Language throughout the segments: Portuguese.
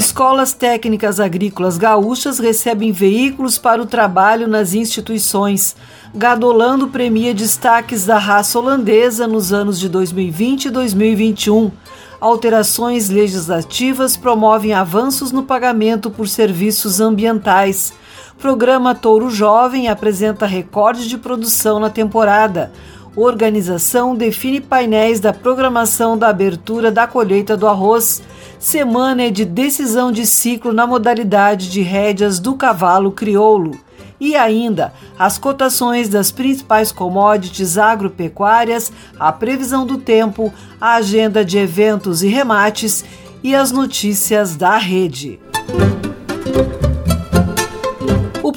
Escolas técnicas agrícolas gaúchas recebem veículos para o trabalho nas instituições. Gadolando premia destaques da raça holandesa nos anos de 2020 e 2021. Alterações legislativas promovem avanços no pagamento por serviços ambientais. Programa Touro Jovem apresenta recorde de produção na temporada. Organização define painéis da programação da abertura da colheita do arroz. Semana é de decisão de ciclo na modalidade de rédeas do cavalo crioulo. E ainda, as cotações das principais commodities agropecuárias, a previsão do tempo, a agenda de eventos e remates e as notícias da rede.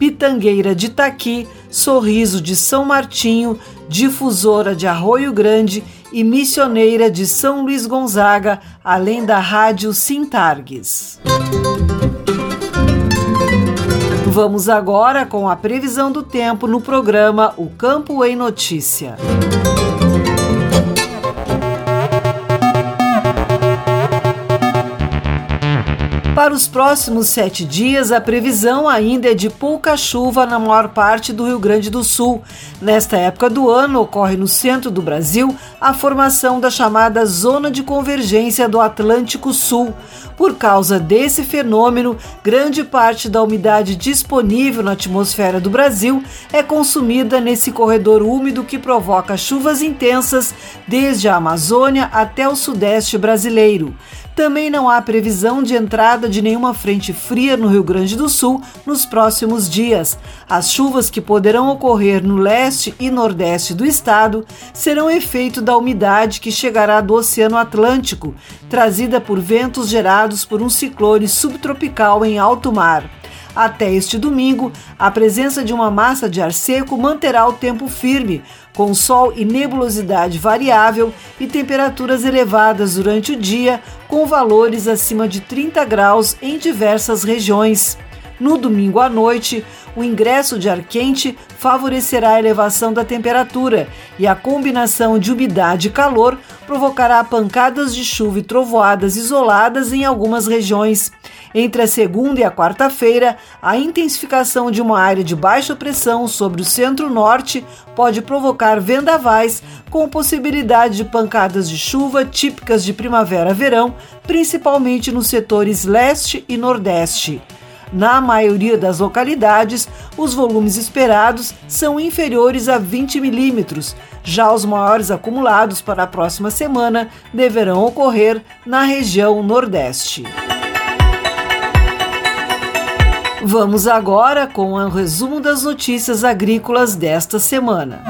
Pitangueira de Taqui, Sorriso de São Martinho, Difusora de Arroio Grande e Missioneira de São Luís Gonzaga, além da Rádio Sintargues. Vamos agora com a previsão do tempo no programa O Campo em Notícia. Para os próximos sete dias, a previsão ainda é de pouca chuva na maior parte do Rio Grande do Sul. Nesta época do ano, ocorre no centro do Brasil a formação da chamada Zona de Convergência do Atlântico Sul. Por causa desse fenômeno, grande parte da umidade disponível na atmosfera do Brasil é consumida nesse corredor úmido que provoca chuvas intensas desde a Amazônia até o sudeste brasileiro. Também não há previsão de entrada de nenhuma frente fria no Rio Grande do Sul nos próximos dias. As chuvas que poderão ocorrer no leste e nordeste do estado serão efeito da umidade que chegará do Oceano Atlântico, trazida por ventos gerados por um ciclone subtropical em alto mar. Até este domingo, a presença de uma massa de ar seco manterá o tempo firme, com sol e nebulosidade variável e temperaturas elevadas durante o dia, com valores acima de 30 graus em diversas regiões. No domingo à noite, o ingresso de ar quente favorecerá a elevação da temperatura e a combinação de umidade e calor provocará pancadas de chuva e trovoadas isoladas em algumas regiões. Entre a segunda e a quarta-feira, a intensificação de uma área de baixa pressão sobre o centro-norte pode provocar vendavais, com possibilidade de pancadas de chuva típicas de primavera-verão, principalmente nos setores leste e nordeste. Na maioria das localidades, os volumes esperados são inferiores a 20 milímetros. Já os maiores acumulados para a próxima semana deverão ocorrer na região Nordeste. Vamos agora com o resumo das notícias agrícolas desta semana.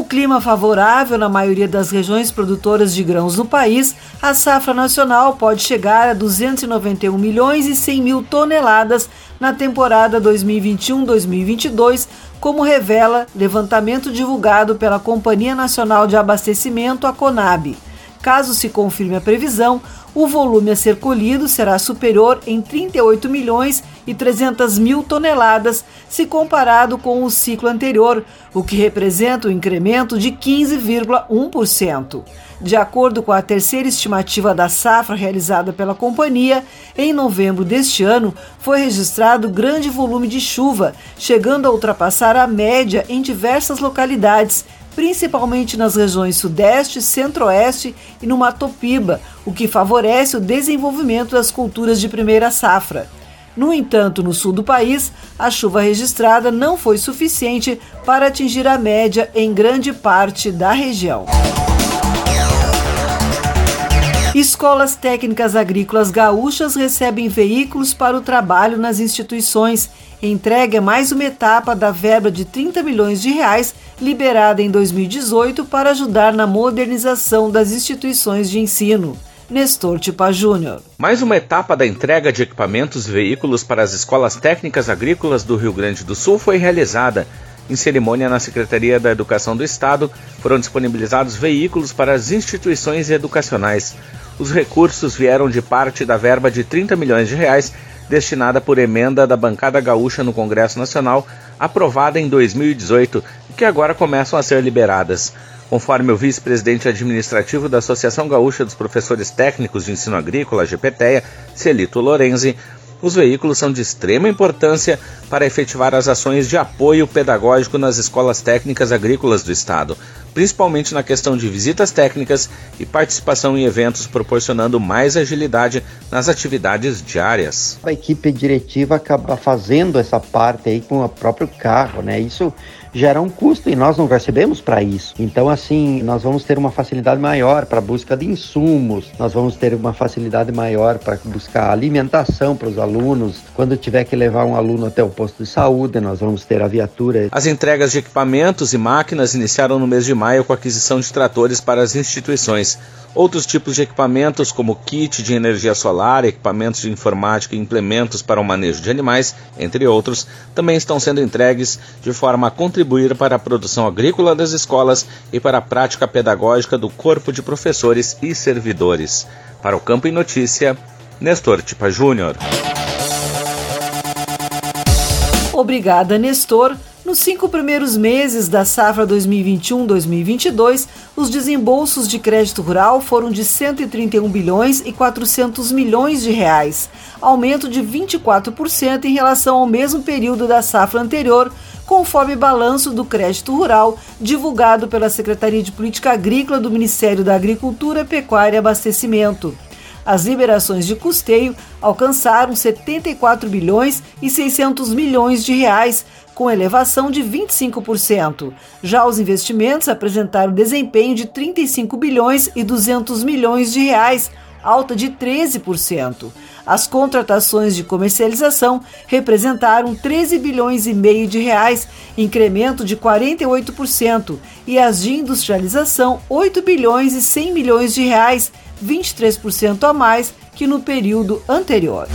Com o clima favorável na maioria das regiões produtoras de grãos no país, a safra nacional pode chegar a 291 milhões e 100 mil toneladas na temporada 2021-2022, como revela levantamento divulgado pela Companhia Nacional de Abastecimento, a CONAB. Caso se confirme a previsão, o volume a ser colhido será superior em 38 milhões e 300 mil toneladas, se comparado com o ciclo anterior, o que representa um incremento de 15,1%. De acordo com a terceira estimativa da safra realizada pela companhia, em novembro deste ano foi registrado grande volume de chuva, chegando a ultrapassar a média em diversas localidades principalmente nas regiões Sudeste, Centro-Oeste e no Mato Piba, o que favorece o desenvolvimento das culturas de primeira safra. No entanto, no sul do país, a chuva registrada não foi suficiente para atingir a média em grande parte da região. Escolas técnicas agrícolas gaúchas recebem veículos para o trabalho nas instituições. Entregue é mais uma etapa da verba de 30 milhões de reais liberada em 2018 para ajudar na modernização das instituições de ensino. Nestor Tipa Júnior. Mais uma etapa da entrega de equipamentos e veículos para as escolas técnicas agrícolas do Rio Grande do Sul foi realizada. Em cerimônia na Secretaria da Educação do Estado, foram disponibilizados veículos para as instituições educacionais. Os recursos vieram de parte da verba de 30 milhões de reais destinada por emenda da bancada gaúcha no Congresso Nacional, aprovada em 2018 e que agora começam a ser liberadas. Conforme o vice-presidente administrativo da Associação Gaúcha dos Professores Técnicos de Ensino Agrícola, GPTEA, Celito Lorenzi, os veículos são de extrema importância para efetivar as ações de apoio pedagógico nas escolas técnicas agrícolas do Estado, principalmente na questão de visitas técnicas e participação em eventos, proporcionando mais agilidade nas atividades diárias. A equipe diretiva acaba fazendo essa parte aí com o próprio carro, né? Isso gera um custo e nós não recebemos para isso. Então, assim, nós vamos ter uma facilidade maior para busca de insumos, nós vamos ter uma facilidade maior para buscar alimentação para os alunos. Quando tiver que levar um aluno até o posto de saúde, nós vamos ter a viatura. As entregas de equipamentos e máquinas iniciaram no mês de maio com a aquisição de tratores para as instituições. Outros tipos de equipamentos, como kit de energia solar, equipamentos de informática e implementos para o manejo de animais, entre outros, também estão sendo entregues de forma a contribuir para a produção agrícola das escolas e para a prática pedagógica do corpo de professores e servidores. Para o Campo em Notícia, Nestor Tipa Júnior. Obrigada, Nestor. Nos cinco primeiros meses da safra 2021-2022, os desembolsos de crédito rural foram de 131 bilhões e 400 milhões de reais, aumento de 24% em relação ao mesmo período da safra anterior, conforme balanço do crédito rural divulgado pela Secretaria de Política Agrícola do Ministério da Agricultura, Pecuária e Abastecimento. As liberações de custeio alcançaram 74 bilhões e 600 milhões de reais, com elevação de 25%. Já os investimentos apresentaram desempenho de 35 bilhões e 200 milhões de reais, alta de 13%. As contratações de comercialização representaram 13 bilhões e meio de reais, incremento de 48%, e as de industrialização 8 bilhões e 100 milhões de reais, 23% a mais que no período anterior.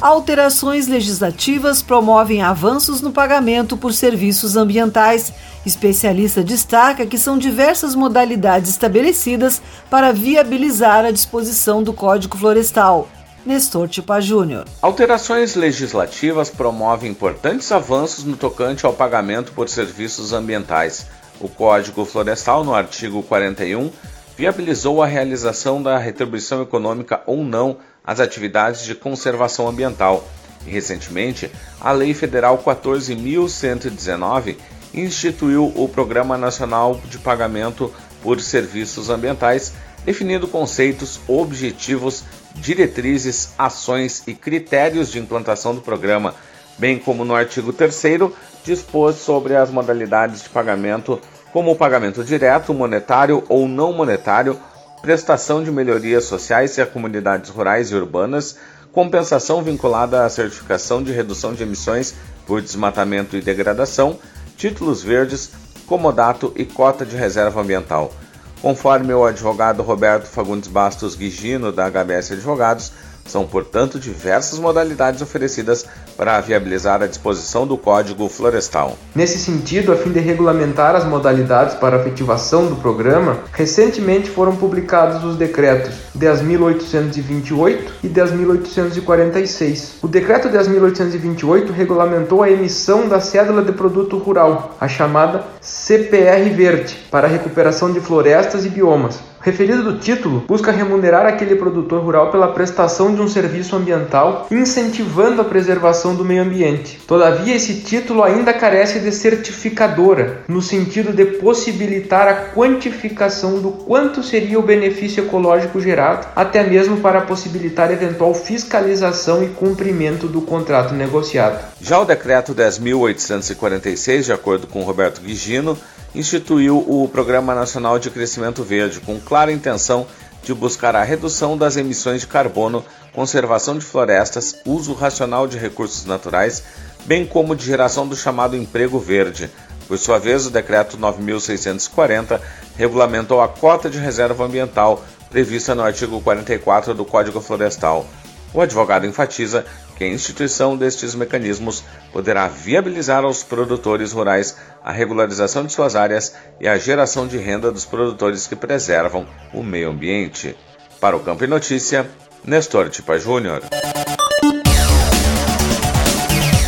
Alterações legislativas promovem avanços no pagamento por serviços ambientais. Especialista destaca que são diversas modalidades estabelecidas para viabilizar a disposição do Código Florestal. Nestor Tipa Júnior. Alterações legislativas promovem importantes avanços no tocante ao pagamento por serviços ambientais. O Código Florestal, no artigo 41, viabilizou a realização da retribuição econômica ou não às atividades de conservação ambiental. E, recentemente, a Lei Federal 14.119 instituiu o Programa Nacional de Pagamento por Serviços Ambientais, definindo conceitos, objetivos diretrizes, ações e critérios de implantação do programa, bem como no artigo 3 dispôs sobre as modalidades de pagamento, como o pagamento direto, monetário ou não monetário, prestação de melhorias sociais e a comunidades rurais e urbanas, compensação vinculada à certificação de redução de emissões por desmatamento e degradação, títulos verdes, comodato e cota de reserva ambiental. Conforme o advogado Roberto Fagundes Bastos Guigino, da HBS Advogados, são, portanto, diversas modalidades oferecidas para viabilizar a disposição do Código Florestal. Nesse sentido, a fim de regulamentar as modalidades para a efetivação do programa, recentemente foram publicados os decretos 10.828 e 10.846. O decreto 10.828 regulamentou a emissão da cédula de produto rural, a chamada CPR Verde, para a recuperação de florestas e biomas, referido do título busca remunerar aquele produtor rural pela prestação de um serviço ambiental, incentivando a preservação do meio ambiente. Todavia, esse título ainda carece de certificadora, no sentido de possibilitar a quantificação do quanto seria o benefício ecológico gerado, até mesmo para possibilitar eventual fiscalização e cumprimento do contrato negociado. Já o decreto 10.846, de acordo com Roberto Guigino, instituiu o Programa Nacional de Crescimento Verde, com clara intenção de buscar a redução das emissões de carbono, conservação de florestas, uso racional de recursos naturais, bem como de geração do chamado emprego verde. Por sua vez, o Decreto 9640 regulamentou a cota de reserva ambiental prevista no artigo 44 do Código Florestal. O advogado enfatiza que a instituição destes mecanismos poderá viabilizar aos produtores rurais a regularização de suas áreas e a geração de renda dos produtores que preservam o meio ambiente. Para o Campo e Notícia, Nestor Tipa Júnior.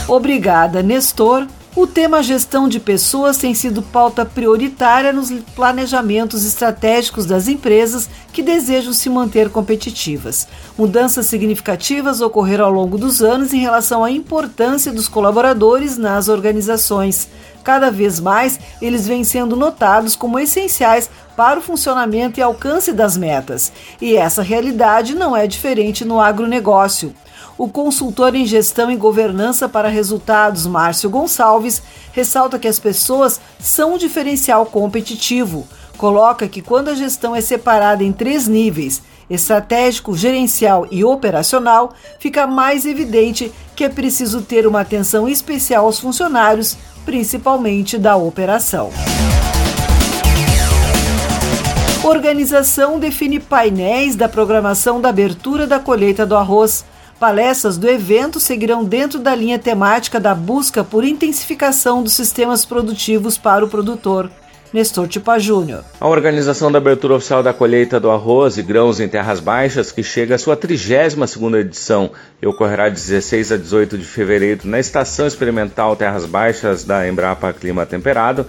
Obrigada, Nestor. O tema gestão de pessoas tem sido pauta prioritária nos planejamentos estratégicos das empresas que desejam se manter competitivas. Mudanças significativas ocorreram ao longo dos anos em relação à importância dos colaboradores nas organizações. Cada vez mais, eles vêm sendo notados como essenciais para o funcionamento e alcance das metas. E essa realidade não é diferente no agronegócio o consultor em gestão e governança para resultados, Márcio Gonçalves, ressalta que as pessoas são um diferencial competitivo. Coloca que quando a gestão é separada em três níveis, estratégico, gerencial e operacional, fica mais evidente que é preciso ter uma atenção especial aos funcionários, principalmente da operação. Organização define painéis da programação da abertura da colheita do arroz. Palestras do evento seguirão dentro da linha temática da busca por intensificação dos sistemas produtivos para o produtor. Nestor Tipa Júnior. A organização da abertura oficial da colheita do arroz e grãos em terras baixas, que chega à sua 32ª edição e ocorrerá de 16 a 18 de fevereiro na Estação Experimental Terras Baixas da Embrapa Clima Temperado,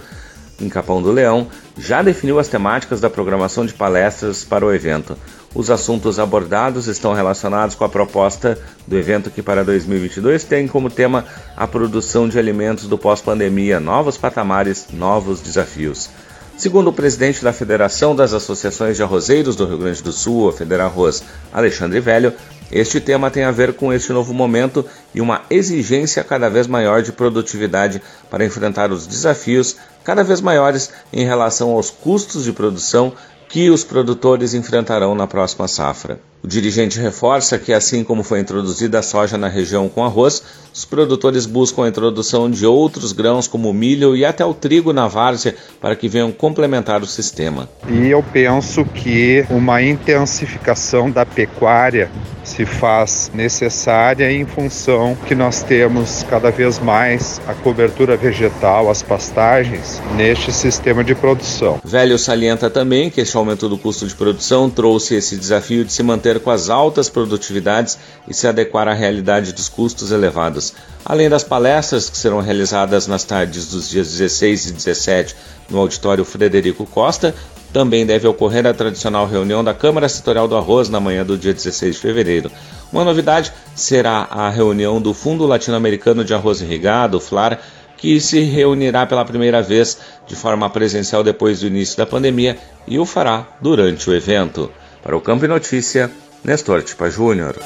em Capão do Leão, já definiu as temáticas da programação de palestras para o evento. Os assuntos abordados estão relacionados com a proposta do evento que para 2022 tem como tema a produção de alimentos do pós-pandemia, novos patamares, novos desafios. Segundo o presidente da Federação das Associações de Arrozeiros do Rio Grande do Sul, a Federarroz, Alexandre Velho, este tema tem a ver com este novo momento e uma exigência cada vez maior de produtividade para enfrentar os desafios cada vez maiores em relação aos custos de produção que os produtores enfrentarão na próxima safra. O dirigente reforça que, assim como foi introduzida a soja na região com arroz, os produtores buscam a introdução de outros grãos como o milho e até o trigo na várzea para que venham complementar o sistema. E eu penso que uma intensificação da pecuária se faz necessária em função que nós temos cada vez mais a cobertura vegetal, as pastagens, neste sistema de produção. Velho salienta também que este aumento do custo de produção trouxe esse desafio de se manter com as altas produtividades e se adequar à realidade dos custos elevados. Além das palestras que serão realizadas nas tardes dos dias 16 e 17 no auditório Frederico Costa, também deve ocorrer a tradicional reunião da Câmara Setorial do Arroz na manhã do dia 16 de fevereiro. Uma novidade será a reunião do Fundo Latino-Americano de Arroz Irrigado, FLAR, que se reunirá pela primeira vez de forma presencial depois do início da pandemia e o fará durante o evento. Para o Campo e Notícia, Nestor Tipa Júnior.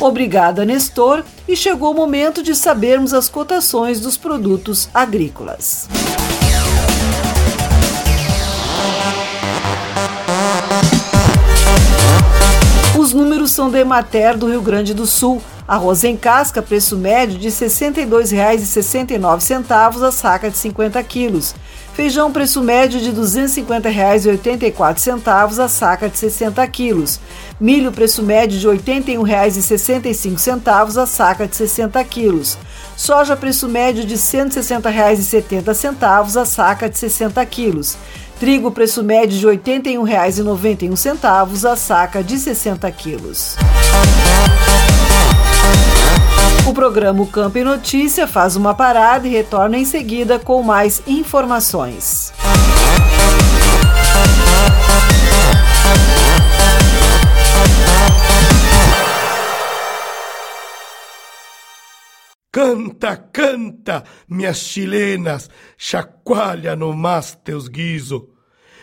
Obrigada, Nestor, e chegou o momento de sabermos as cotações dos produtos agrícolas. Os números são da Emater do Rio Grande do Sul. Arroz em casca, preço médio de R$ 62,69 a saca de 50 quilos. Feijão, preço médio de R$ 250,84 a saca de 60 quilos. Milho, preço médio de R$ 81,65 a saca de 60 quilos. Soja, preço médio de R$ 160,70 a saca de 60 quilos. Trigo, preço médio de R$ 81,91 a saca de 60 quilos. O programa Campo e Notícia faz uma parada e retorna em seguida com mais informações. Canta, canta, minhas chilenas, chacoalha no mas teus guiso.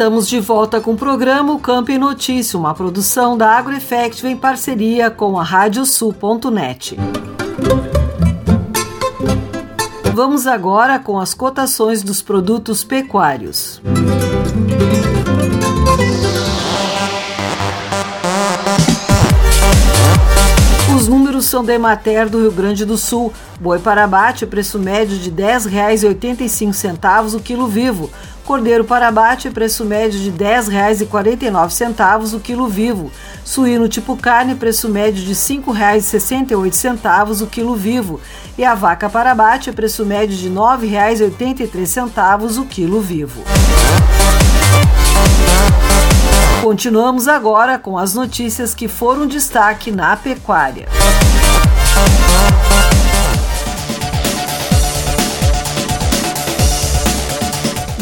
Estamos de volta com o programa Campo em Notícia, uma produção da AgroEffective em parceria com a Radiosul.net. Vamos agora com as cotações dos produtos pecuários. Os são da Emater do Rio Grande do Sul. Boi para abate, preço médio de R$ 10,85 o quilo vivo. Cordeiro para abate, preço médio de R$ 10,49 o quilo vivo. Suíno tipo carne, preço médio de R$ 5,68 o quilo vivo. E a vaca para abate, preço médio de R$ 9,83 o quilo vivo. Continuamos agora com as notícias que foram destaque na pecuária.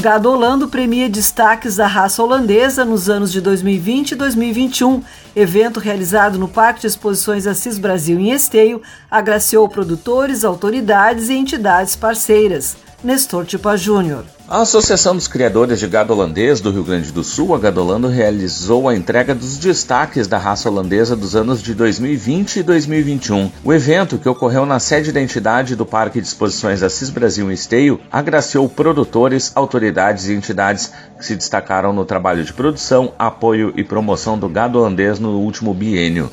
Gado Holando premia destaques da raça holandesa nos anos de 2020 e 2021. Evento realizado no Parque de Exposições Assis Brasil em Esteio agraciou produtores, autoridades e entidades parceiras. Nestor Tipa Júnior. A Associação dos Criadores de Gado Holandês do Rio Grande do Sul, a Gadolando, realizou a entrega dos destaques da raça holandesa dos anos de 2020 e 2021. O evento, que ocorreu na sede da entidade do Parque de Exposições Assis Brasil em Esteio, agraciou produtores, autoridades e entidades que se destacaram no trabalho de produção, apoio e promoção do gado holandês no último biênio.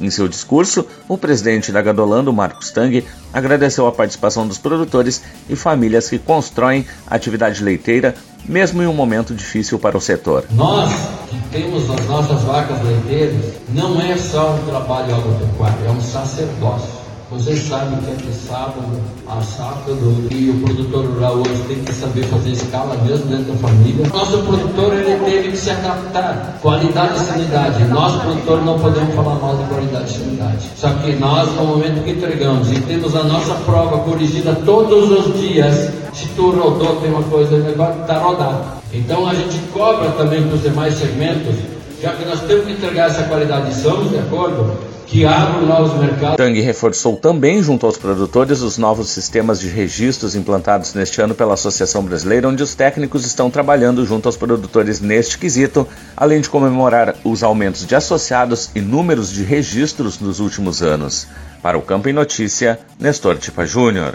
Em seu discurso, o presidente da Gadolando, Marcos Tang, agradeceu a participação dos produtores e famílias que constroem atividade leiteira mesmo em um momento difícil para o setor. Nós que temos as nossas vacas leiteiras, não é só um trabalho agropecuário, é um sacerdócio. Vocês sabem que aqui sábado, a safra do e o produtor rural hoje tem que saber fazer escala mesmo dentro da família. Nosso produtor ele teve que se adaptar. Qualidade e sanidade. Nós, produtores, não podemos falar mal de qualidade e sanidade. Só que nós, no momento que entregamos e temos a nossa prova corrigida todos os dias, se tu rodou, tem uma coisa, negócio está rodado. Então a gente cobra também para os demais segmentos, já que nós temos que entregar essa qualidade, somos de acordo? Que abram novos mercados. Tang reforçou também, junto aos produtores, os novos sistemas de registros implantados neste ano pela Associação Brasileira, onde os técnicos estão trabalhando junto aos produtores neste quesito, além de comemorar os aumentos de associados e números de registros nos últimos anos. Para o Campo em Notícia, Nestor Tipa Júnior.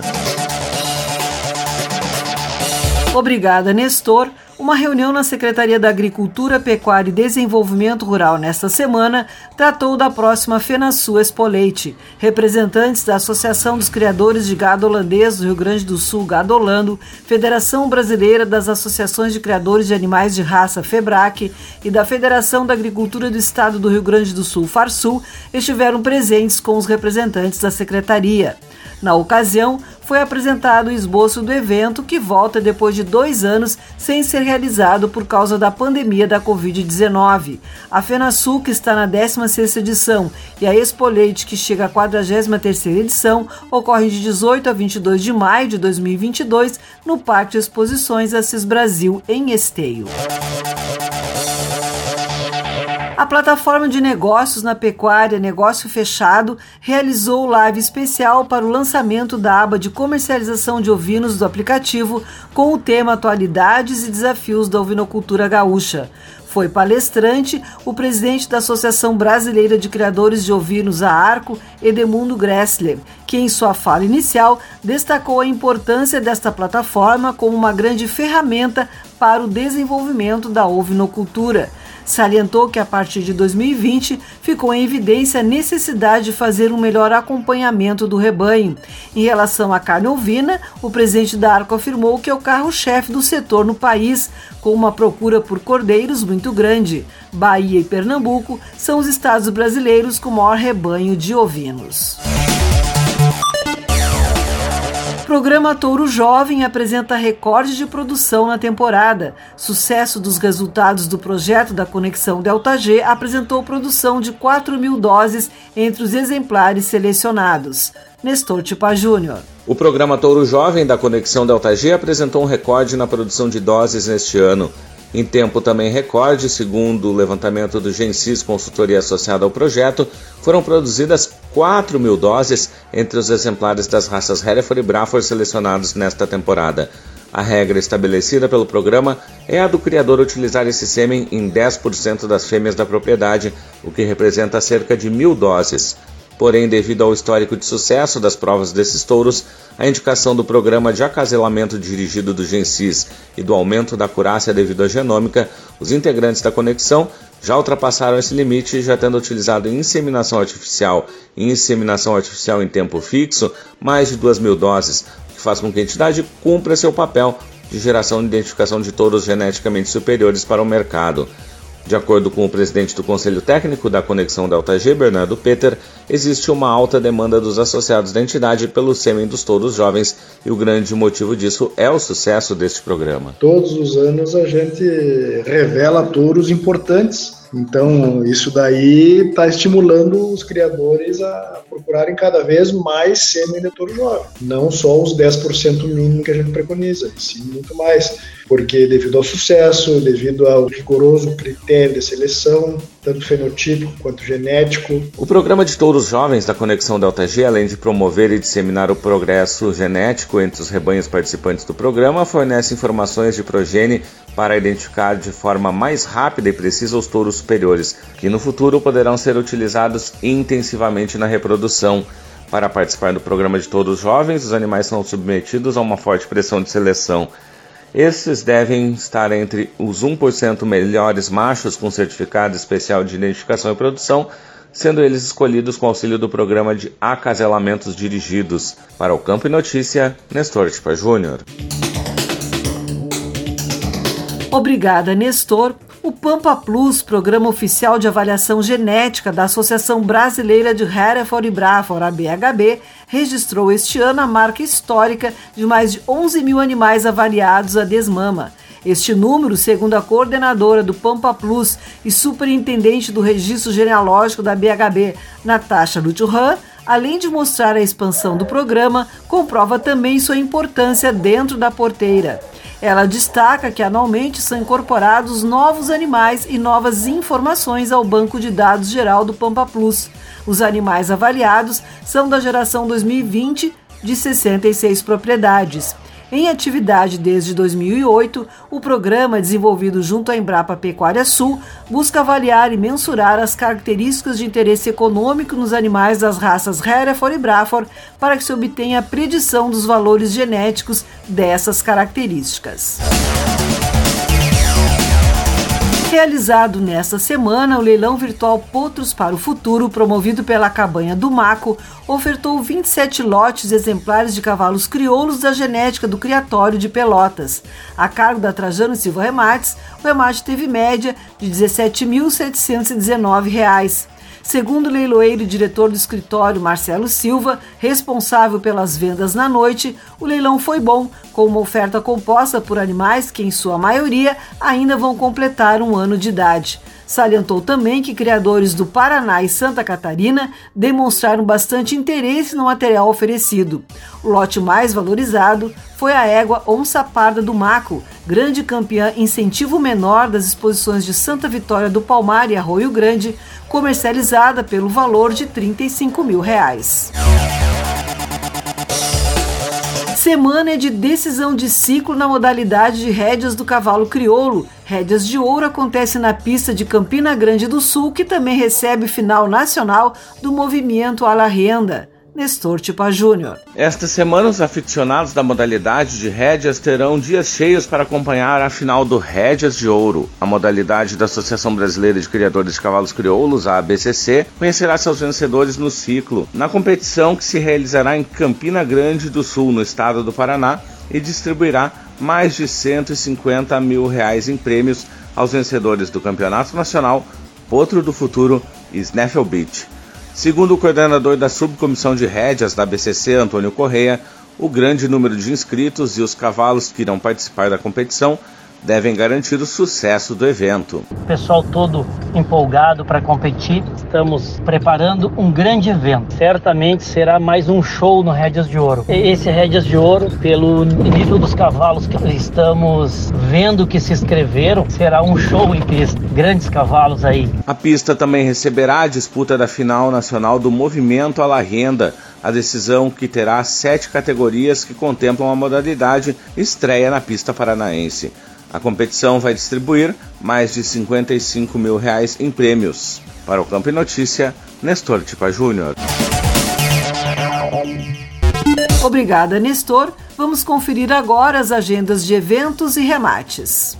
Obrigada, Nestor. Uma reunião na Secretaria da Agricultura, Pecuária e Desenvolvimento Rural nesta semana tratou da próxima FenaSul Expoleite. Representantes da Associação dos Criadores de Gado Holandês do Rio Grande do Sul, Gado Holando, Federação Brasileira das Associações de Criadores de Animais de Raça, FEBRAC, e da Federação da Agricultura do Estado do Rio Grande do Sul, FARSUL, estiveram presentes com os representantes da Secretaria. Na ocasião, foi apresentado o esboço do evento que volta depois de dois anos sem ser realizado por causa da pandemia da Covid-19. A FenaSul, que está na 16ª edição, e a Expoleite, que chega à 43ª edição, ocorrem de 18 a 22 de maio de 2022 no Parque de Exposições Assis Brasil, em Esteio. A plataforma de negócios na pecuária Negócio Fechado realizou live especial para o lançamento da aba de comercialização de ovinos do aplicativo com o tema Atualidades e Desafios da Ovinocultura Gaúcha. Foi palestrante o presidente da Associação Brasileira de Criadores de Ovinos, a ARCO, Edemundo Gressler, que em sua fala inicial destacou a importância desta plataforma como uma grande ferramenta para o desenvolvimento da ovinocultura. Salientou que a partir de 2020 ficou em evidência a necessidade de fazer um melhor acompanhamento do rebanho. Em relação à carne ovina, o presidente da Arco afirmou que é o carro-chefe do setor no país, com uma procura por cordeiros muito grande. Bahia e Pernambuco são os estados brasileiros com maior rebanho de ovinos programa Touro Jovem apresenta recorde de produção na temporada. Sucesso dos resultados do projeto da Conexão Delta G apresentou produção de 4 mil doses entre os exemplares selecionados. Nestor Tipa Júnior. O programa Touro Jovem da Conexão Delta G apresentou um recorde na produção de doses neste ano. Em tempo também recorde, segundo o levantamento do Gensis Consultoria Associada ao projeto, foram produzidas 4 mil doses entre os exemplares das raças Hereford e Braford selecionados nesta temporada. A regra estabelecida pelo programa é a do criador utilizar esse sêmen em 10% das fêmeas da propriedade, o que representa cerca de mil doses. Porém, devido ao histórico de sucesso das provas desses touros, a indicação do programa de acaselamento dirigido do Gensis e do aumento da acurácia devido à genômica, os integrantes da conexão já ultrapassaram esse limite, já tendo utilizado em inseminação artificial e inseminação artificial em tempo fixo mais de 2 mil doses, o que faz com que a entidade cumpra seu papel de geração e identificação de touros geneticamente superiores para o mercado. De acordo com o presidente do Conselho Técnico da Conexão Delta G, Bernardo Peter, existe uma alta demanda dos associados da entidade pelo sêmen dos touros jovens e o grande motivo disso é o sucesso deste programa. Todos os anos a gente revela touros importantes então, isso daí está estimulando os criadores a procurarem cada vez mais touro jovem. Não só os 10% mínimo que a gente preconiza, sim muito mais. Porque devido ao sucesso, devido ao rigoroso critério de seleção, tanto fenotípico quanto genético. O programa de touros jovens da Conexão Delta G, além de promover e disseminar o progresso genético entre os rebanhos participantes do programa, fornece informações de progênie para identificar de forma mais rápida e precisa os touros superiores, que no futuro poderão ser utilizados intensivamente na reprodução. Para participar do programa de touros jovens, os animais são submetidos a uma forte pressão de seleção. Esses devem estar entre os 1% melhores machos com certificado especial de identificação e produção, sendo eles escolhidos com auxílio do programa de acaselamentos dirigidos. Para o Campo e Notícia, Nestor Tipa Júnior. Obrigada, Nestor. O Pampa Plus, programa oficial de avaliação genética da Associação Brasileira de Hereford e Braford, a BHB, registrou este ano a marca histórica de mais de 11 mil animais avaliados a desmama. Este número, segundo a coordenadora do Pampa Plus e superintendente do registro genealógico da BHB, Natasha Luturan, além de mostrar a expansão do programa, comprova também sua importância dentro da porteira. Ela destaca que anualmente são incorporados novos animais e novas informações ao banco de dados geral do Pampa Plus. Os animais avaliados são da geração 2020 de 66 propriedades. Em atividade desde 2008, o programa, desenvolvido junto à Embrapa Pecuária Sul, busca avaliar e mensurar as características de interesse econômico nos animais das raças Hereford e Braford para que se obtenha a predição dos valores genéticos dessas características. Realizado nesta semana, o leilão virtual Potros para o Futuro, promovido pela Cabanha do Maco, ofertou 27 lotes exemplares de cavalos crioulos da genética do Criatório de Pelotas. A cargo da Trajano Silva Remates, o remate teve média de R$ 17.719. Segundo o leiloeiro e diretor do escritório Marcelo Silva, responsável pelas vendas na noite, o leilão foi bom, com uma oferta composta por animais que, em sua maioria, ainda vão completar um ano de idade. Salientou também que criadores do Paraná e Santa Catarina demonstraram bastante interesse no material oferecido. O lote mais valorizado foi a égua Onça Parda do Maco, grande campeã incentivo menor das exposições de Santa Vitória do Palmar e Arroio Grande, comercializada pelo valor de 35 mil reais. Semana é de decisão de ciclo na modalidade de rédeas do cavalo crioulo. Rédeas de Ouro acontece na pista de Campina Grande do Sul, que também recebe final nacional do movimento à la Renda. Nestor Tipa Júnior. Esta semana, os aficionados da modalidade de rédeas terão dias cheios para acompanhar a final do Rédeas de Ouro. A modalidade da Associação Brasileira de Criadores de Cavalos Crioulos, a ABCC, conhecerá seus vencedores no ciclo, na competição que se realizará em Campina Grande do Sul, no estado do Paraná, e distribuirá mais de 150 mil reais em prêmios aos vencedores do Campeonato Nacional, Potro do Futuro e Snaffle Beach. Segundo o coordenador da subcomissão de rédeas da BCC, Antônio Correia, o grande número de inscritos e os cavalos que irão participar da competição devem garantir o sucesso do evento. O pessoal todo empolgado para competir, estamos preparando um grande evento. Certamente será mais um show no Rédeas de Ouro. Esse Rédeas de Ouro, pelo nível dos cavalos que estamos vendo que se inscreveram, será um show em pista. Grandes cavalos aí. A pista também receberá a disputa da final nacional do Movimento à la Renda, a decisão que terá sete categorias que contemplam a modalidade estreia na pista paranaense. A competição vai distribuir mais de 55 mil reais em prêmios. Para o Campo e Notícia, Nestor Tipa Júnior. Obrigada, Nestor. Vamos conferir agora as agendas de eventos e remates.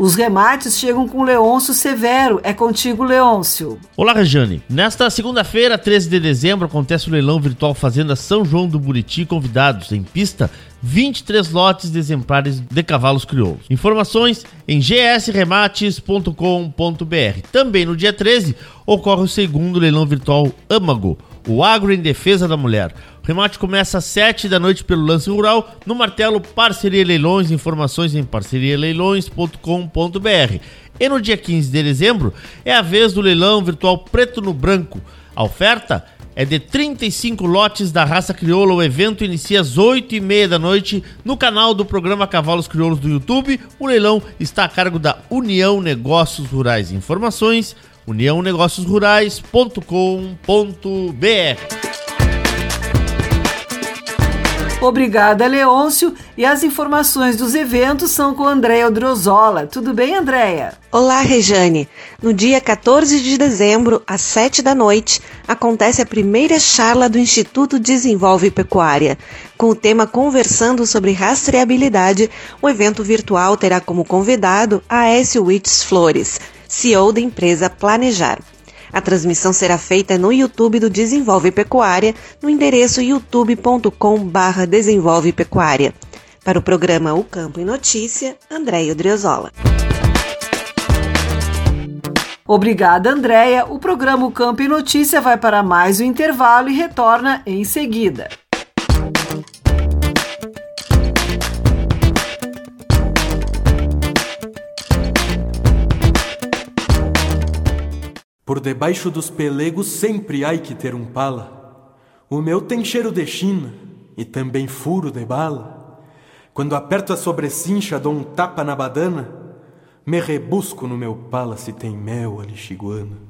Os remates chegam com Leôncio Severo. É contigo, Leôncio. Olá, Rejane. Nesta segunda-feira, 13 de dezembro, acontece o leilão virtual Fazenda São João do Buriti. Convidados em pista 23 lotes de exemplares de cavalos crioulos. Informações em gsremates.com.br. Também no dia 13 ocorre o segundo leilão virtual Âmago, o Agro em Defesa da Mulher. O remate começa às 7 da noite pelo lance rural no martelo Parceria Leilões. Informações em parcerialeilões.com.br. E no dia 15 de dezembro é a vez do leilão virtual Preto no Branco. A oferta é de 35 lotes da raça crioula. O evento inicia às 8 e meia da noite no canal do programa Cavalos Crioulos do YouTube. O leilão está a cargo da União Negócios Rurais. Informações uniãonegóciosrurais.com.br. Obrigada, Leôncio. E as informações dos eventos são com Andréia Drozola. Tudo bem, Andréia? Olá, Rejane. No dia 14 de dezembro, às 7 da noite, acontece a primeira charla do Instituto Desenvolve Pecuária. Com o tema Conversando sobre Rastreabilidade, o evento virtual terá como convidado a Aécio Witts Flores, CEO da empresa Planejar. A transmissão será feita no YouTube do Desenvolve Pecuária, no endereço youtube.com/barra Desenvolve Pecuária. Para o programa O Campo em Notícia, Andréia Odriozola. Obrigada, Andréia. O programa O Campo em Notícia vai para mais um intervalo e retorna em seguida. Por debaixo dos pelegos sempre há que ter um pala. O meu tem cheiro de china e também furo de bala. Quando aperto a sobrecincha, dou um tapa na badana, me rebusco no meu pala se tem mel alixiguana. Um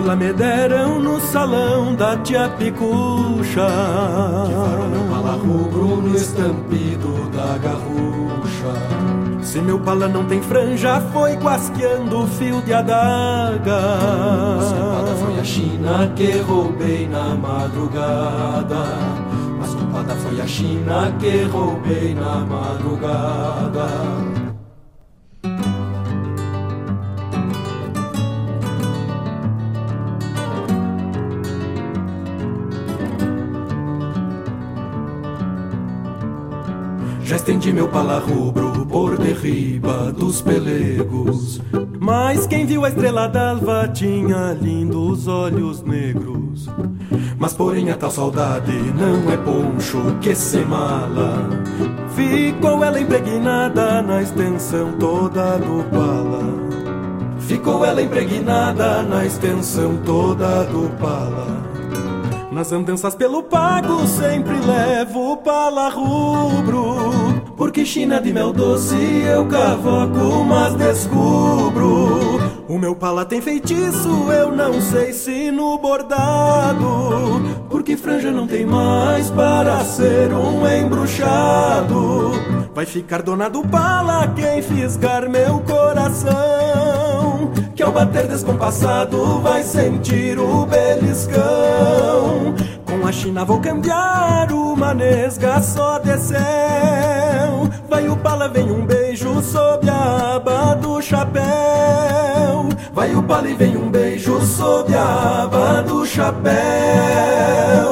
lá me deram no salão da tia Picucha. Que farou meu pala rubro no estampido da garrucha. Se meu pala não tem franja foi guasqueando o fio de adaga. Culpada foi a China que roubei na madrugada. Mas culpada foi a China que roubei na madrugada Estendi meu pala rubro por derriba dos pelegos. Mas quem viu a estrela d'alva tinha lindos olhos negros. Mas porém a tal saudade não é poncho que se mala. Ficou ela impregnada na extensão toda do pala. Ficou ela impregnada na extensão toda do pala. Nas andanças pelo pago sempre levo pala rubro Porque China de mel doce eu cavoco, mas descubro. O meu pala tem feitiço, eu não sei se no bordado. Porque franja não tem mais para ser um embruxado. Vai ficar dona do pala quem fisgar meu coração. Que ao bater descompassado vai sentir o beliscão. Com a China vou cambiar uma nesga só de céu Vai o pala, vem um beijo sob a aba do chapéu. Vai o pala e vem um beijo sob a aba do chapéu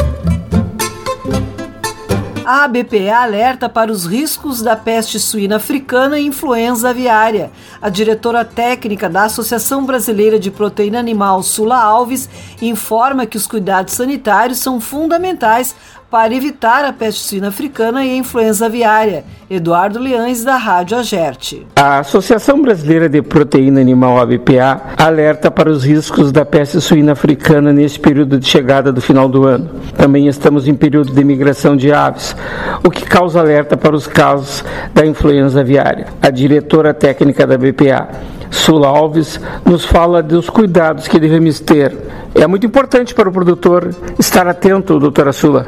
A ABPA alerta para os riscos da peste suína africana e influenza aviária. A diretora técnica da Associação Brasileira de Proteína Animal, Sula Alves, informa que os cuidados sanitários são fundamentais para evitar a peste suína africana e a influenza aviária. Eduardo Leães, da Rádio Agerte. A Associação Brasileira de Proteína Animal ABPA alerta para os riscos da peste suína africana nesse período de chegada do final do ano. Também estamos em período de migração de aves, o que causa alerta para os casos da influenza aviária. A diretora técnica da BPA, Sula Alves, nos fala dos cuidados que devemos ter. É muito importante para o produtor estar atento, doutora Sula.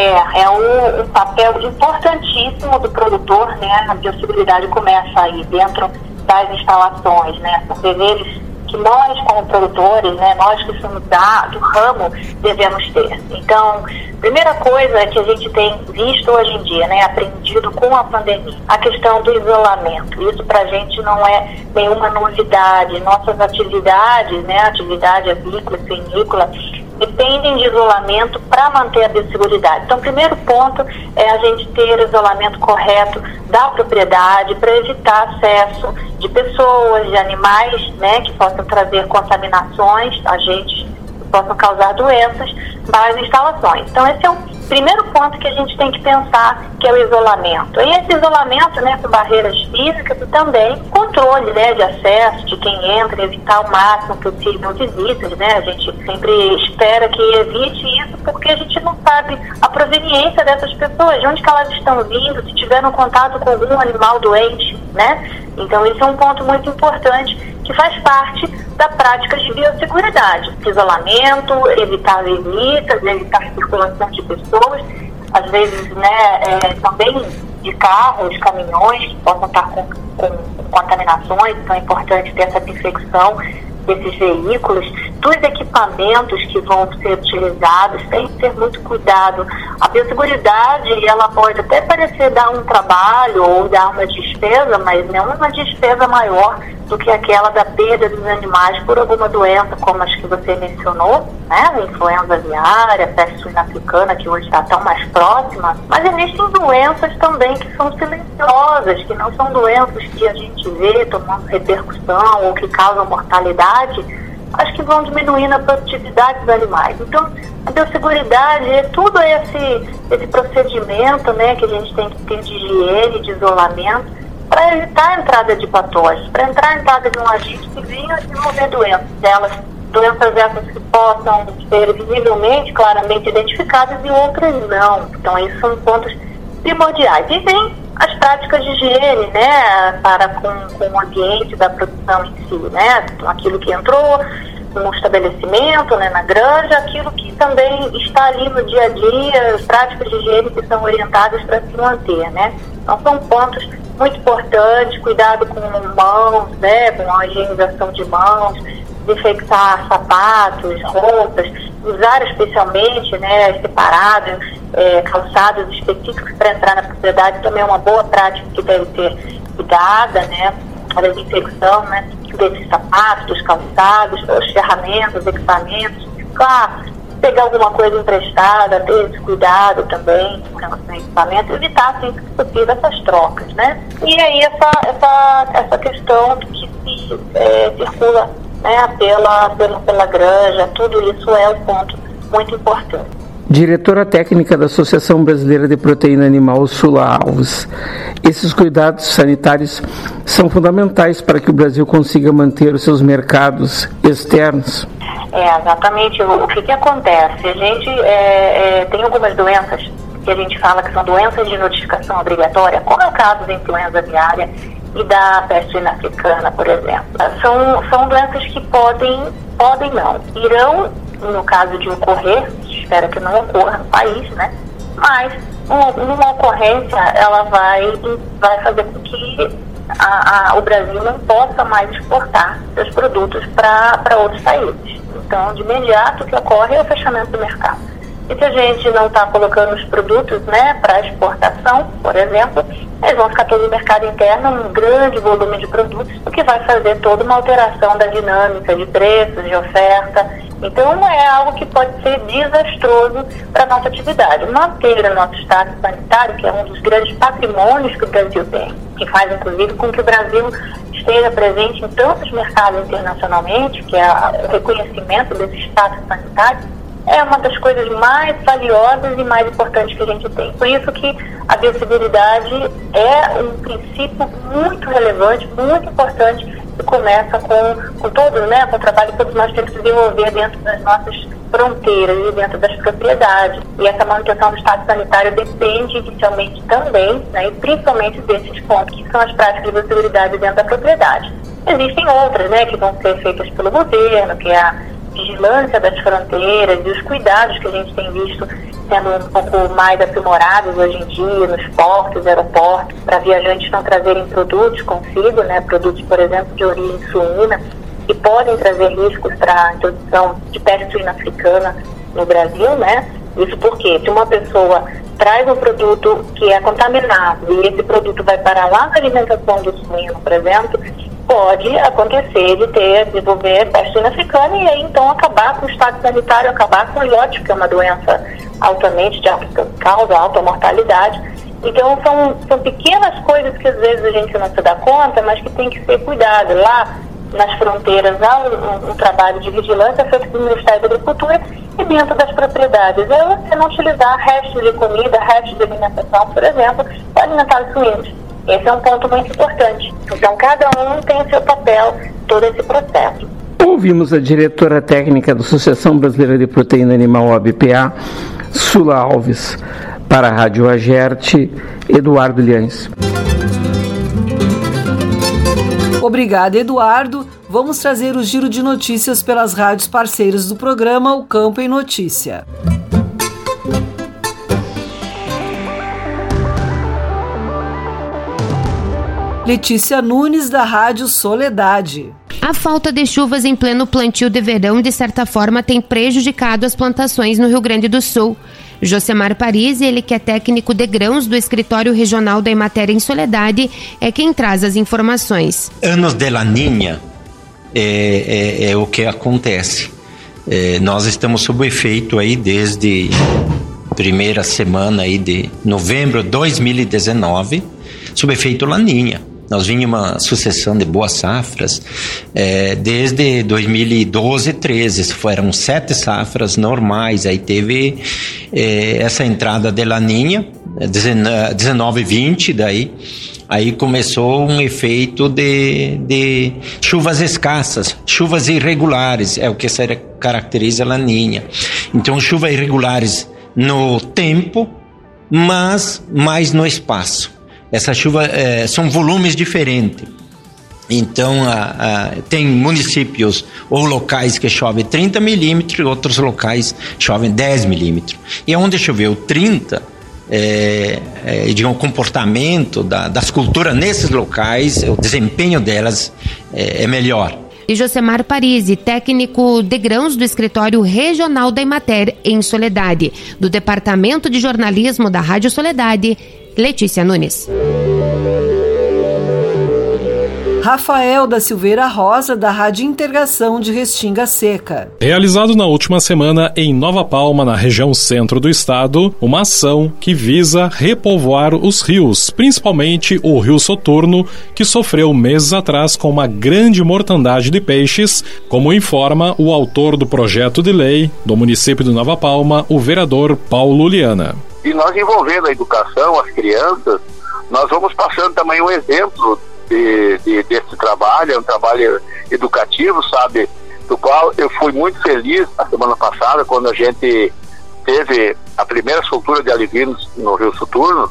É, é um, um, papel importantíssimo do produtor, né? A biosseguridade começa aí dentro das instalações, né? São deveres que nós, como produtores, né, nós que somos da, do ramo, devemos ter. Então, primeira coisa que a gente tem visto hoje em dia, né, aprendido com a pandemia, a questão do isolamento. Isso para a gente não é nenhuma novidade. Nossas atividades, né, atividade avícola, vinícola, dependem de isolamento para manter a biosseguridade. Então, o primeiro ponto é a gente ter isolamento correto da propriedade para evitar acesso de pessoas, de animais, né, que possam trazer contaminações, agentes possam causar doenças para as instalações. Então, esse é o primeiro ponto que a gente tem que pensar, que é o isolamento. E esse isolamento, né, com barreiras físicas e também controle, né, de acesso de quem entra, evitar o máximo possível visitas, né? A gente sempre espera que evite isso porque a gente não sabe a proveniência dessas pessoas, de onde que elas estão vindo, se tiveram contato com algum animal doente, né? Então, isso é um ponto muito importante que faz parte da prática de biosseguridade. Isolamento, evitar visitas, evitar circulação de pessoas, às vezes né, é, também de carros, caminhões que possam estar com, com contaminações, então é importante ter essa desinfecção desses veículos, dos equipamentos que vão ser utilizados, tem que ter muito cuidado. A biosseguridade, ela pode até parecer dar um trabalho ou dar uma despesa, mas não uma despesa maior do que aquela da perda dos animais por alguma doença, como as que você mencionou, né? A influenza aviária, peste suína africana, que hoje está tão mais próxima. Mas existem doenças também que são silenciosas, que não são doenças que a gente vê tomando repercussão ou que causam mortalidade, acho que vão diminuindo a produtividade dos animais. Então, a biosseguridade é tudo esse, esse procedimento né, que a gente tem que ter de higiene, de isolamento, para evitar a entrada de patógenos, para entrar a entrada de um agente que venha desenvolver doenças, delas, doenças essas que possam ser visivelmente, claramente identificadas e outras não. Então, esses são pontos primordiais. E vem as práticas de higiene, né, para com, com o ambiente da produção em si, né, aquilo que entrou no estabelecimento, né, na granja, aquilo que também está ali no dia a dia, as práticas de higiene que são orientadas para se manter, né. Então, são pontos muito importante, cuidado com mãos, né, com a higienização de mãos, desinfectar sapatos, roupas, usar especialmente, né, separados, é, calçados específicos para entrar na propriedade também é uma boa prática que deve ser cuidada, né, a desinfecção, né, desses sapatos, dos calçados, das ferramentas, equipamentos. Claro, pegar alguma coisa emprestada, ter esse cuidado também com relação ao equipamento, evitar, assim, que possível, essas trocas, né? E aí essa, essa, essa questão que se é, circula né, pela, pela, pela granja, tudo isso é um ponto muito importante. Diretora técnica da Associação Brasileira de Proteína Animal, Sula Alves. Esses cuidados sanitários são fundamentais para que o Brasil consiga manter os seus mercados externos. É, exatamente. O, que, que acontece? A gente é, é, tem algumas doenças que a gente fala que são doenças de notificação obrigatória, como é o caso da influenza aviária e da peste africana, por exemplo. São, são doenças que podem, podem não, irão, no caso de ocorrer, espera que não ocorra no país, né? Mas uma ocorrência, ela vai, vai fazer com que a, a, o Brasil não possa mais exportar seus produtos para outros países. Então, de imediato, o que ocorre é o fechamento do mercado. E se a gente não está colocando os produtos né, para exportação, por exemplo, eles vão ficar todo no mercado interno, um grande volume de produtos, o que vai fazer toda uma alteração da dinâmica de preços, de oferta. Então, é algo que pode ser desastroso para a nossa atividade. Manter o nosso estado sanitário, que é um dos grandes patrimônios que o Brasil tem, que faz, inclusive, com que o Brasil esteja presente em tantos mercados internacionalmente, que é o reconhecimento desse estado sanitário, é uma das coisas mais valiosas e mais importantes que a gente tem. Por isso que a biosseguridade é um princípio muito relevante, muito importante, que começa com, com todos, né, com o trabalho que todos nós temos que desenvolver dentro das nossas fronteiras e dentro das propriedades. E essa manutenção do estado sanitário depende inicialmente também, né, e principalmente desses pontos, que são as práticas de biosseguridade dentro da propriedade. Existem outras, né, que vão ser feitas pelo governo, que é a vigilância das fronteiras e os cuidados que a gente tem visto sendo um pouco mais aprimorados hoje em dia nos portos, aeroportos, para viajantes não trazerem produtos consigo, né, produtos, por exemplo, de origem suína, que podem trazer riscos para a introdução de peste suína africana no Brasil, né? Isso porque se uma pessoa traz um produto que é contaminado e esse produto vai parar lá na alimentação do suíno, por exemplo, pode acontecer de ter, desenvolver peste africana e aí então acabar com o estado sanitário, acabar com o iótico, que é uma doença altamente de alta causa, alta mortalidade. Então são, são pequenas coisas que às vezes a gente não se dá conta, mas que tem que ser cuidado. Lá nas fronteiras há um, um, um trabalho de vigilância feito pelo Ministério da Agricultura e dentro das propriedades. É você não utilizar restos de comida, restos de alimentação, por exemplo, para alimentar os suínos. Esse é um ponto muito importante. Então, cada um tem o seu papel todo esse processo. Ouvimos a diretora técnica da Associação Brasileira de Proteína Animal, ABPA, Sula Alves. Para a Rádio Agerte, Eduardo Lianes. Obrigada, Eduardo. Vamos trazer o giro de notícias pelas rádios parceiras do programa O Campo em Notícia. Letícia Nunes, da Rádio Soledade. A falta de chuvas em pleno plantio de verão, de certa forma, tem prejudicado as plantações no Rio Grande do Sul. Josemar Paris, ele que é técnico de grãos do escritório regional da Emater em Soledade, é quem traz as informações. Anos de laninha é, é, é o que acontece. É, nós estamos sob efeito aí desde primeira semana aí de novembro de 2019, sob efeito laninha. Nós vínhamos uma sucessão de boas safras é, desde 2012 13 foram sete safras normais. Aí teve é, essa entrada de laninha 19 20 daí aí começou um efeito de, de chuvas escassas chuvas irregulares é o que caracteriza a laninha. Então chuvas irregulares no tempo mas mais no espaço essa chuva é, são volumes diferentes. Então, a, a, tem municípios ou locais que chove 30 milímetros, outros locais chovem 10 milímetros. E onde choveu 30, é, é, digamos, o comportamento da, das culturas nesses locais, o desempenho delas é, é melhor. E Josemar Parisi, técnico de grãos do escritório regional da Imater em Soledade, do Departamento de Jornalismo da Rádio Soledade, Letícia Nunes. Rafael da Silveira Rosa, da Rádio Integração de Restinga Seca. Realizado na última semana em Nova Palma, na região centro do estado, uma ação que visa repovoar os rios, principalmente o Rio Soturno, que sofreu meses atrás com uma grande mortandade de peixes, como informa o autor do projeto de lei do município de Nova Palma, o vereador Paulo Liana. E nós envolvendo a educação, as crianças, nós vamos passando também um exemplo de, de, desse trabalho, é um trabalho educativo, sabe? Do qual eu fui muito feliz a semana passada, quando a gente teve a primeira soltura de alivinos no Rio Soturno,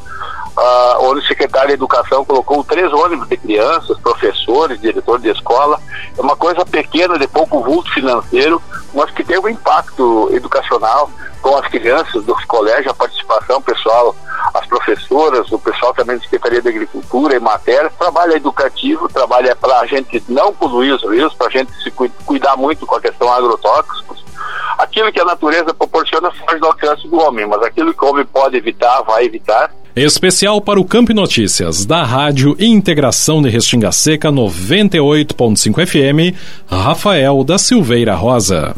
uh, onde o secretário de Educação colocou três ônibus de crianças, professores, diretores de escola. É uma coisa pequena, de pouco vulto financeiro, mas que teve um impacto educacional com as crianças dos colégios, a participação pessoal, as professoras, o pessoal também da Secretaria de Agricultura e Matéria, trabalho educativo, trabalho é para a gente não poluir os rios, para a gente se cuidar muito com a questão agrotóxicos. Aquilo que a natureza proporciona faz do alcance do homem, mas aquilo que o homem pode evitar, vai evitar. Especial para o Campo Notícias, da Rádio Integração de Restinga Seca 98.5 FM, Rafael da Silveira Rosa.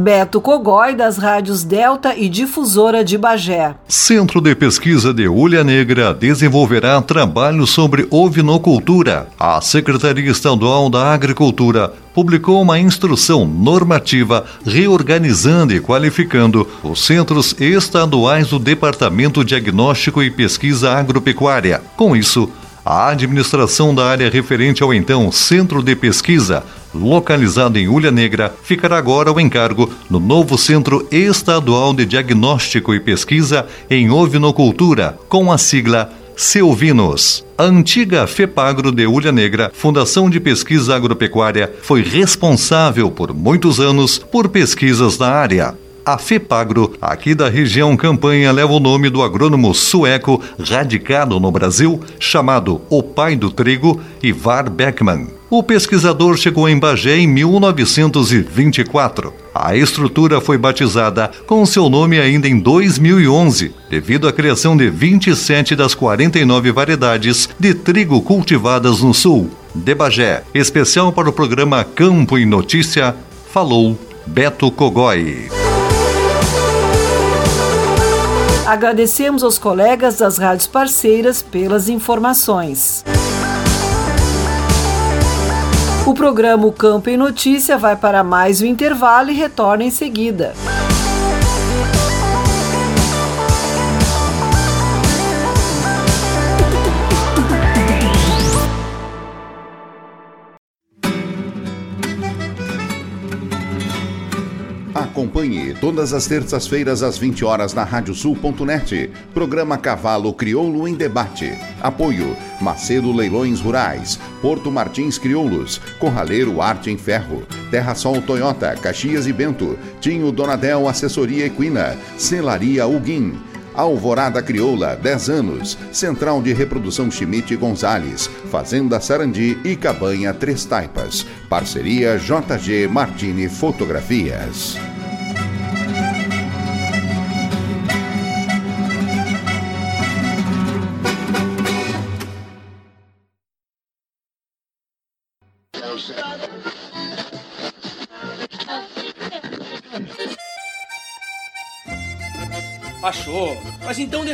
Beto Cogói, das rádios Delta e Difusora de Bagé. Centro de Pesquisa de Ulha Negra desenvolverá trabalho sobre ovinocultura. A Secretaria Estadual da Agricultura publicou uma instrução normativa reorganizando e qualificando os centros estaduais do Departamento Diagnóstico e Pesquisa Agropecuária. Com isso, a administração da área referente ao então Centro de Pesquisa, localizado em Ulha Negra, ficará agora ao encargo no novo Centro Estadual de Diagnóstico e Pesquisa em Ovinocultura, com a sigla Selvinos. A antiga FEPAGRO de Ulha Negra, Fundação de Pesquisa Agropecuária, foi responsável por muitos anos por pesquisas na área. A FEPAGRO, aqui da região Campanha, leva o nome do agrônomo sueco radicado no Brasil, chamado o pai do trigo, Ivar Beckman. O pesquisador chegou em Bagé em 1924. A estrutura foi batizada com seu nome ainda em 2011, devido à criação de 27 das 49 variedades de trigo cultivadas no sul. De Bagé, especial para o programa Campo em Notícia, falou Beto Cogói. Agradecemos aos colegas das rádios parceiras pelas informações. O programa Campo em Notícia vai para mais um intervalo e retorna em seguida. Acompanhe todas as terças-feiras às 20 horas na radiosul.net. Programa Cavalo Crioulo em Debate. Apoio Macedo Leilões Rurais, Porto Martins Crioulos, Corraleiro Arte em Ferro, Terra Sol Toyota, Caxias e Bento, Tinho Donadel Assessoria Equina, Celaria Uguim. Alvorada Crioula, 10 anos. Central de Reprodução Schmidt Gonzales. Fazenda Sarandi e Cabanha Três Taipas. Parceria JG Martini Fotografias.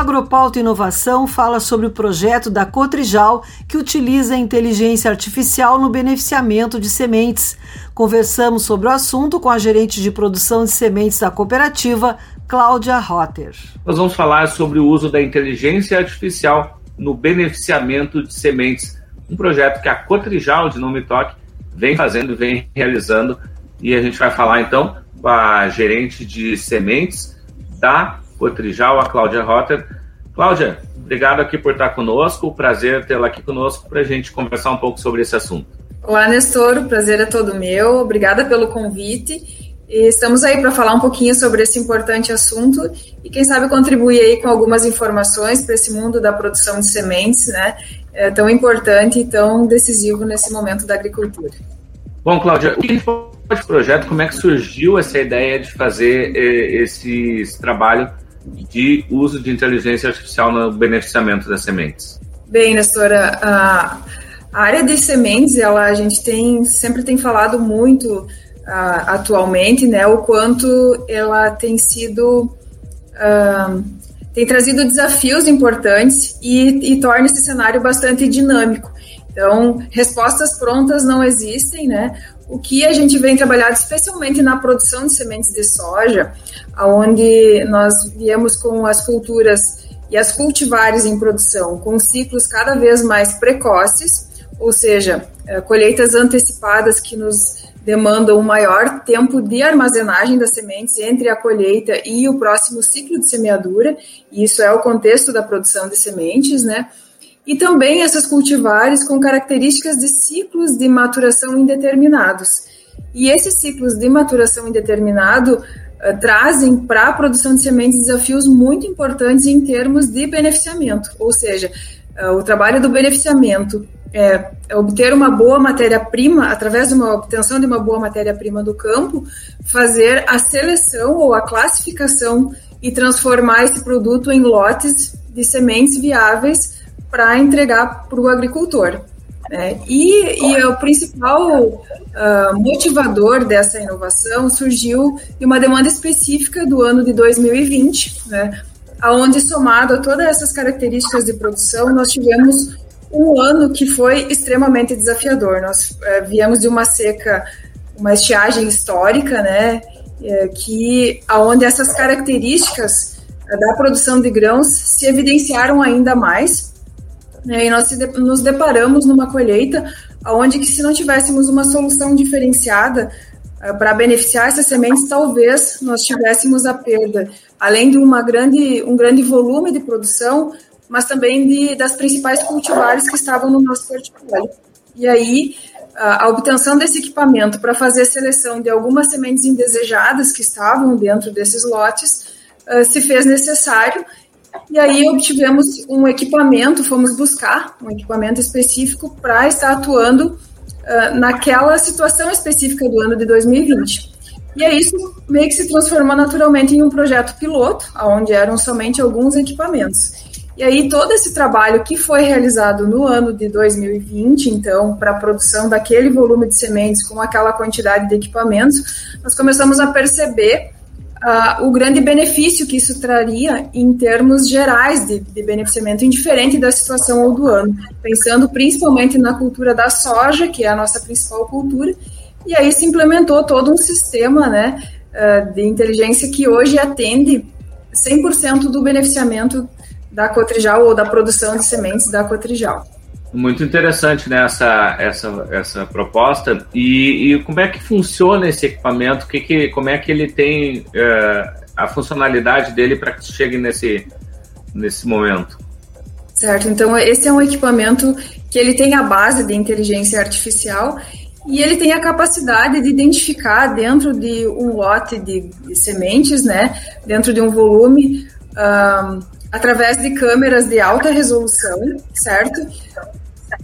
Agropauta Inovação fala sobre o projeto da Cotrijal, que utiliza a inteligência artificial no beneficiamento de sementes. Conversamos sobre o assunto com a gerente de produção de sementes da cooperativa, Cláudia Rotter. Nós vamos falar sobre o uso da inteligência artificial no beneficiamento de sementes, um projeto que a Cotrijal, de nome Toque, vem fazendo, vem realizando, e a gente vai falar então com a gerente de sementes da Cotrijal, a Cláudia Rotter. Cláudia, obrigado aqui por estar conosco, prazer tê-la aqui conosco para a gente conversar um pouco sobre esse assunto. Olá, Nestor, o prazer é todo meu, obrigada pelo convite. E estamos aí para falar um pouquinho sobre esse importante assunto e quem sabe contribuir aí com algumas informações para esse mundo da produção de sementes, né? É tão importante e tão decisivo nesse momento da agricultura. Bom, Cláudia, o que foi esse projeto? Como é que surgiu essa ideia de fazer eh, esse trabalho de uso de inteligência artificial no beneficiamento das sementes? Bem, Nestora, a, a área de sementes, ela a gente tem sempre tem falado muito uh, atualmente, né, o quanto ela tem sido uh, tem trazido desafios importantes e, e torna esse cenário bastante dinâmico. Então, respostas prontas não existem, né? O que a gente vem trabalhando, especialmente na produção de sementes de soja, onde nós viemos com as culturas e as cultivares em produção com ciclos cada vez mais precoces, ou seja, eh, colheitas antecipadas que nos demandam um maior tempo de armazenagem das sementes entre a colheita e o próximo ciclo de semeadura, e isso é o contexto da produção de sementes, né? E também essas cultivares com características de ciclos de maturação indeterminados. E esses ciclos de maturação indeterminado uh, trazem para a produção de sementes desafios muito importantes em termos de beneficiamento, ou seja, uh, o trabalho do beneficiamento é obter uma boa matéria-prima, através de uma obtenção de uma boa matéria-prima do campo, fazer a seleção ou a classificação e transformar esse produto em lotes de sementes viáveis para entregar para o agricultor. Né? E, e, o principal uh, motivador dessa inovação surgiu de uma demanda específica do ano de 2020, né? onde, somado a todas essas características de produção, nós tivemos um ano que foi extremamente desafiador. Nós uh, viemos de uma seca, uma estiagem histórica, né, uh, que aonde essas características uh, da produção de grãos se evidenciaram ainda mais. Né, e nós nos deparamos numa colheita aonde que se não tivéssemos uma solução diferenciada uh, para beneficiar essas sementes, talvez nós tivéssemos a perda, além de uma grande, um grande volume de produção, mas também de, das principais cultivares que estavam no nosso portfólio. E aí, a obtenção desse equipamento para fazer a seleção de algumas sementes indesejadas que estavam dentro desses lotes uh, se fez necessário. E aí obtivemos um equipamento, fomos buscar um equipamento específico para estar atuando uh, naquela situação específica do ano de 2020. E aí isso meio que se transformou naturalmente em um projeto piloto, onde eram somente alguns equipamentos. E aí, todo esse trabalho que foi realizado no ano de 2020, então, para a produção daquele volume de sementes com aquela quantidade de equipamentos, nós começamos a perceber uh, o grande benefício que isso traria em termos gerais de, de beneficiamento, indiferente da situação ou do ano, pensando principalmente na cultura da soja, que é a nossa principal cultura, e aí se implementou todo um sistema né, uh, de inteligência que hoje atende 100% do beneficiamento da Cotrijal ou da produção de sementes da Cotrijal. Muito interessante né, essa, essa, essa proposta. E, e como é que funciona esse equipamento? Que que, como é que ele tem é, a funcionalidade dele para que chegue nesse, nesse momento? Certo, então esse é um equipamento que ele tem a base de inteligência artificial e ele tem a capacidade de identificar dentro de um lote de, de sementes, né, dentro de um volume, um, através de câmeras de alta resolução, certo?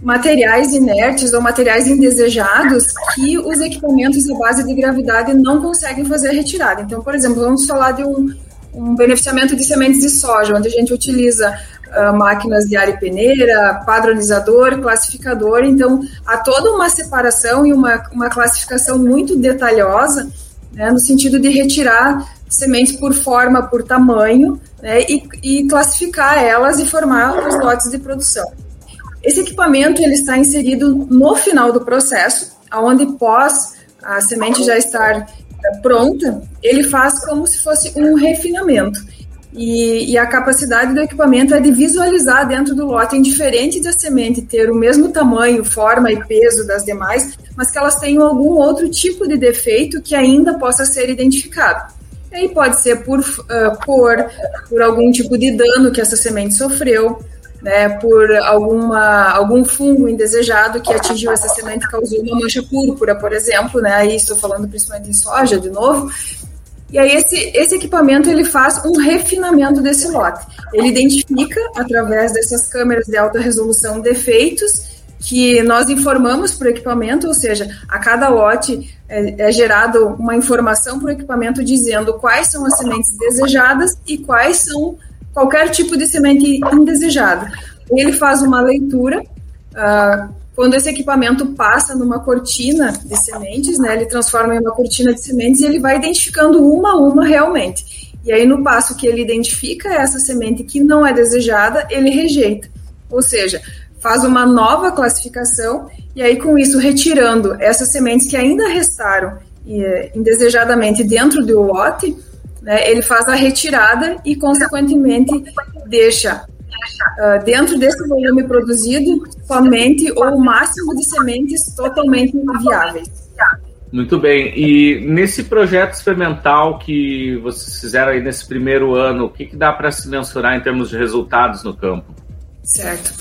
Materiais inertes ou materiais indesejados que os equipamentos à base de gravidade não conseguem fazer a retirada. Então, por exemplo, vamos falar de um, um beneficiamento de sementes de soja, onde a gente utiliza uh, máquinas de área peneira, padronizador, classificador. Então, há toda uma separação e uma, uma classificação muito detalhosa, né, no sentido de retirar sementes por forma, por tamanho, né, e, e, classificar elas e formar os lotes de produção. Esse equipamento ele está inserido no final do processo, aonde pós a semente já estar eh, pronta, ele faz como se fosse um refinamento. E, e, a capacidade do equipamento é de visualizar dentro do lote, indiferente da semente ter o mesmo tamanho, forma e peso das demais, mas que elas tenham algum outro tipo de defeito que ainda possa ser identificado. E aí pode ser por uh, cor, por algum tipo de dano que essa semente sofreu, né, por alguma, algum fungo indesejado que atingiu essa semente e causou uma mancha púrpura, por exemplo, né, aí estou falando principalmente em soja, de novo, e aí esse, esse equipamento ele faz um refinamento desse lote. Ele identifica, através dessas câmeras de alta resolução, defeitos que nós informamos para o equipamento, ou seja, a cada lote é, é gerado uma informação para o equipamento dizendo quais são as sementes desejadas e quais são qualquer tipo de semente indesejada. Ele faz uma leitura. Uh, quando esse equipamento passa numa cortina de sementes, né, ele transforma em uma cortina de sementes e ele vai identificando uma a uma realmente. E aí, no passo que ele identifica essa semente que não é desejada, ele rejeita. Ou seja, faz uma nova classificação e aí com isso retirando essas sementes que ainda restaram eh, indesejadamente dentro do lote, né, ele faz a retirada e consequentemente deixa uh, dentro desse volume produzido somente ou o máximo de sementes totalmente viáveis. Muito bem. E nesse projeto experimental que vocês fizeram aí nesse primeiro ano, o que, que dá para se mensurar em termos de resultados no campo? Certo.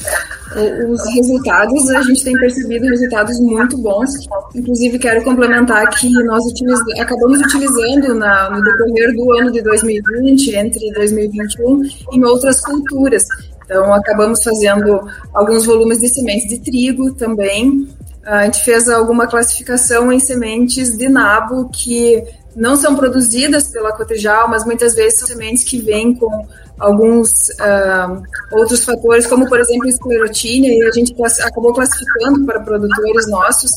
Os resultados, a gente tem percebido resultados muito bons. Inclusive, quero complementar que nós utiliz... acabamos utilizando na, no decorrer do ano de 2020, entre 2021, em outras culturas. Então, acabamos fazendo alguns volumes de sementes de trigo também. A gente fez alguma classificação em sementes de nabo que não são produzidas pela Cotejal, mas muitas vezes são sementes que vêm com alguns uh, outros fatores, como por exemplo esclerotínia, e a gente acabou classificando para produtores nossos,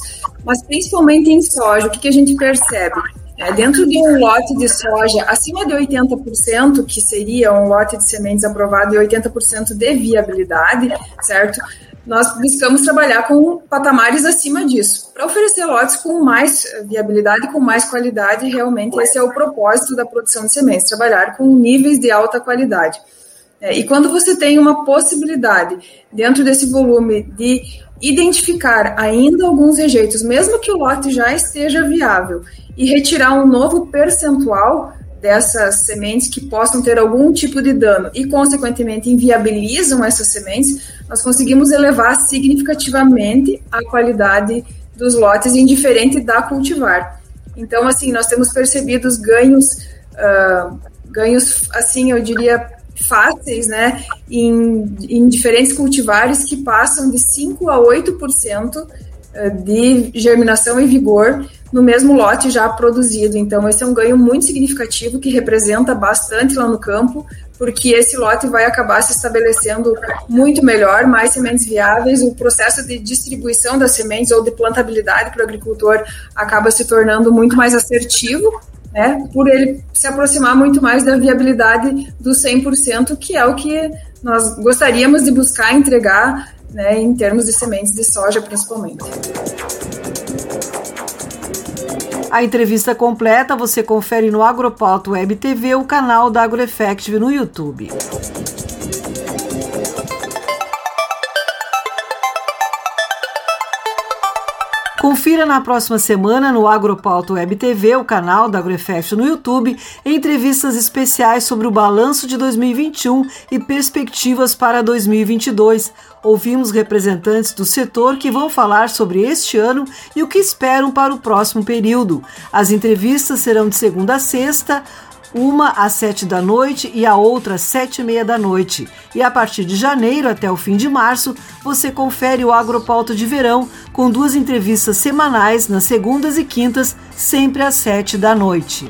mas principalmente em soja, o que, que a gente percebe? É, dentro de um lote de soja acima de 80%, que seria um lote de sementes aprovado e 80% de viabilidade, certo? Nós buscamos trabalhar com patamares acima disso, para oferecer lotes com mais viabilidade, com mais qualidade. Realmente, esse é o propósito da produção de sementes: trabalhar com níveis de alta qualidade. É, e quando você tem uma possibilidade, dentro desse volume, de identificar ainda alguns rejeitos, mesmo que o lote já esteja viável, e retirar um novo percentual, dessas sementes que possam ter algum tipo de dano e, consequentemente, inviabilizam essas sementes, nós conseguimos elevar significativamente a qualidade dos lotes, indiferente da cultivar. Então, assim, nós temos percebido os ganhos, uh, ganhos, assim, eu diria, fáceis, né, em, em diferentes cultivares que passam de 5 a 8% ah, de germinação e vigor no mesmo lote já produzido. Então, esse é um ganho muito significativo que representa bastante lá no campo, porque esse lote vai acabar se estabelecendo muito melhor, mais sementes viáveis, o processo de distribuição das sementes ou de plantabilidade para o agricultor acaba se tornando muito mais assertivo, né, por ele se aproximar muito mais da viabilidade do 100%, que é o que nós gostaríamos de buscar entregar né, em termos de sementes de soja, principalmente. A entrevista completa você confere no Agropauto Web TV, o canal da AgroEffective no YouTube. Confira na próxima semana no Agropauto Web TV, o canal da AgroEffect no YouTube, entrevistas especiais sobre o balanço de 2021 e perspectivas para 2022 ouvimos representantes do setor que vão falar sobre este ano e o que esperam para o próximo período. As entrevistas serão de segunda a sexta, uma às sete da noite e a outra às sete e meia da noite. E a partir de janeiro até o fim de março, você confere o Agropauta de Verão com duas entrevistas semanais nas segundas e quintas, sempre às sete da noite.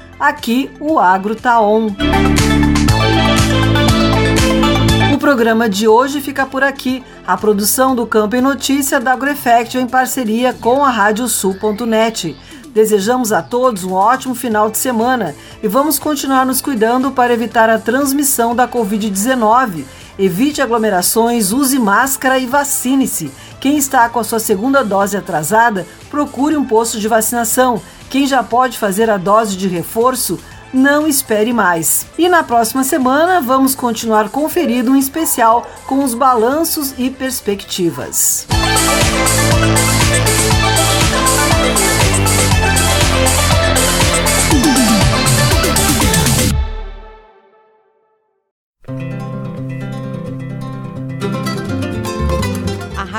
Aqui o Agro tá on programa de hoje fica por aqui. A produção do Campo em Notícia da AgroEffect em parceria com a Radiosul.net. Desejamos a todos um ótimo final de semana e vamos continuar nos cuidando para evitar a transmissão da Covid-19. Evite aglomerações, use máscara e vacine-se. Quem está com a sua segunda dose atrasada, procure um posto de vacinação. Quem já pode fazer a dose de reforço, não espere mais. E na próxima semana vamos continuar conferindo um especial com os balanços e perspectivas. A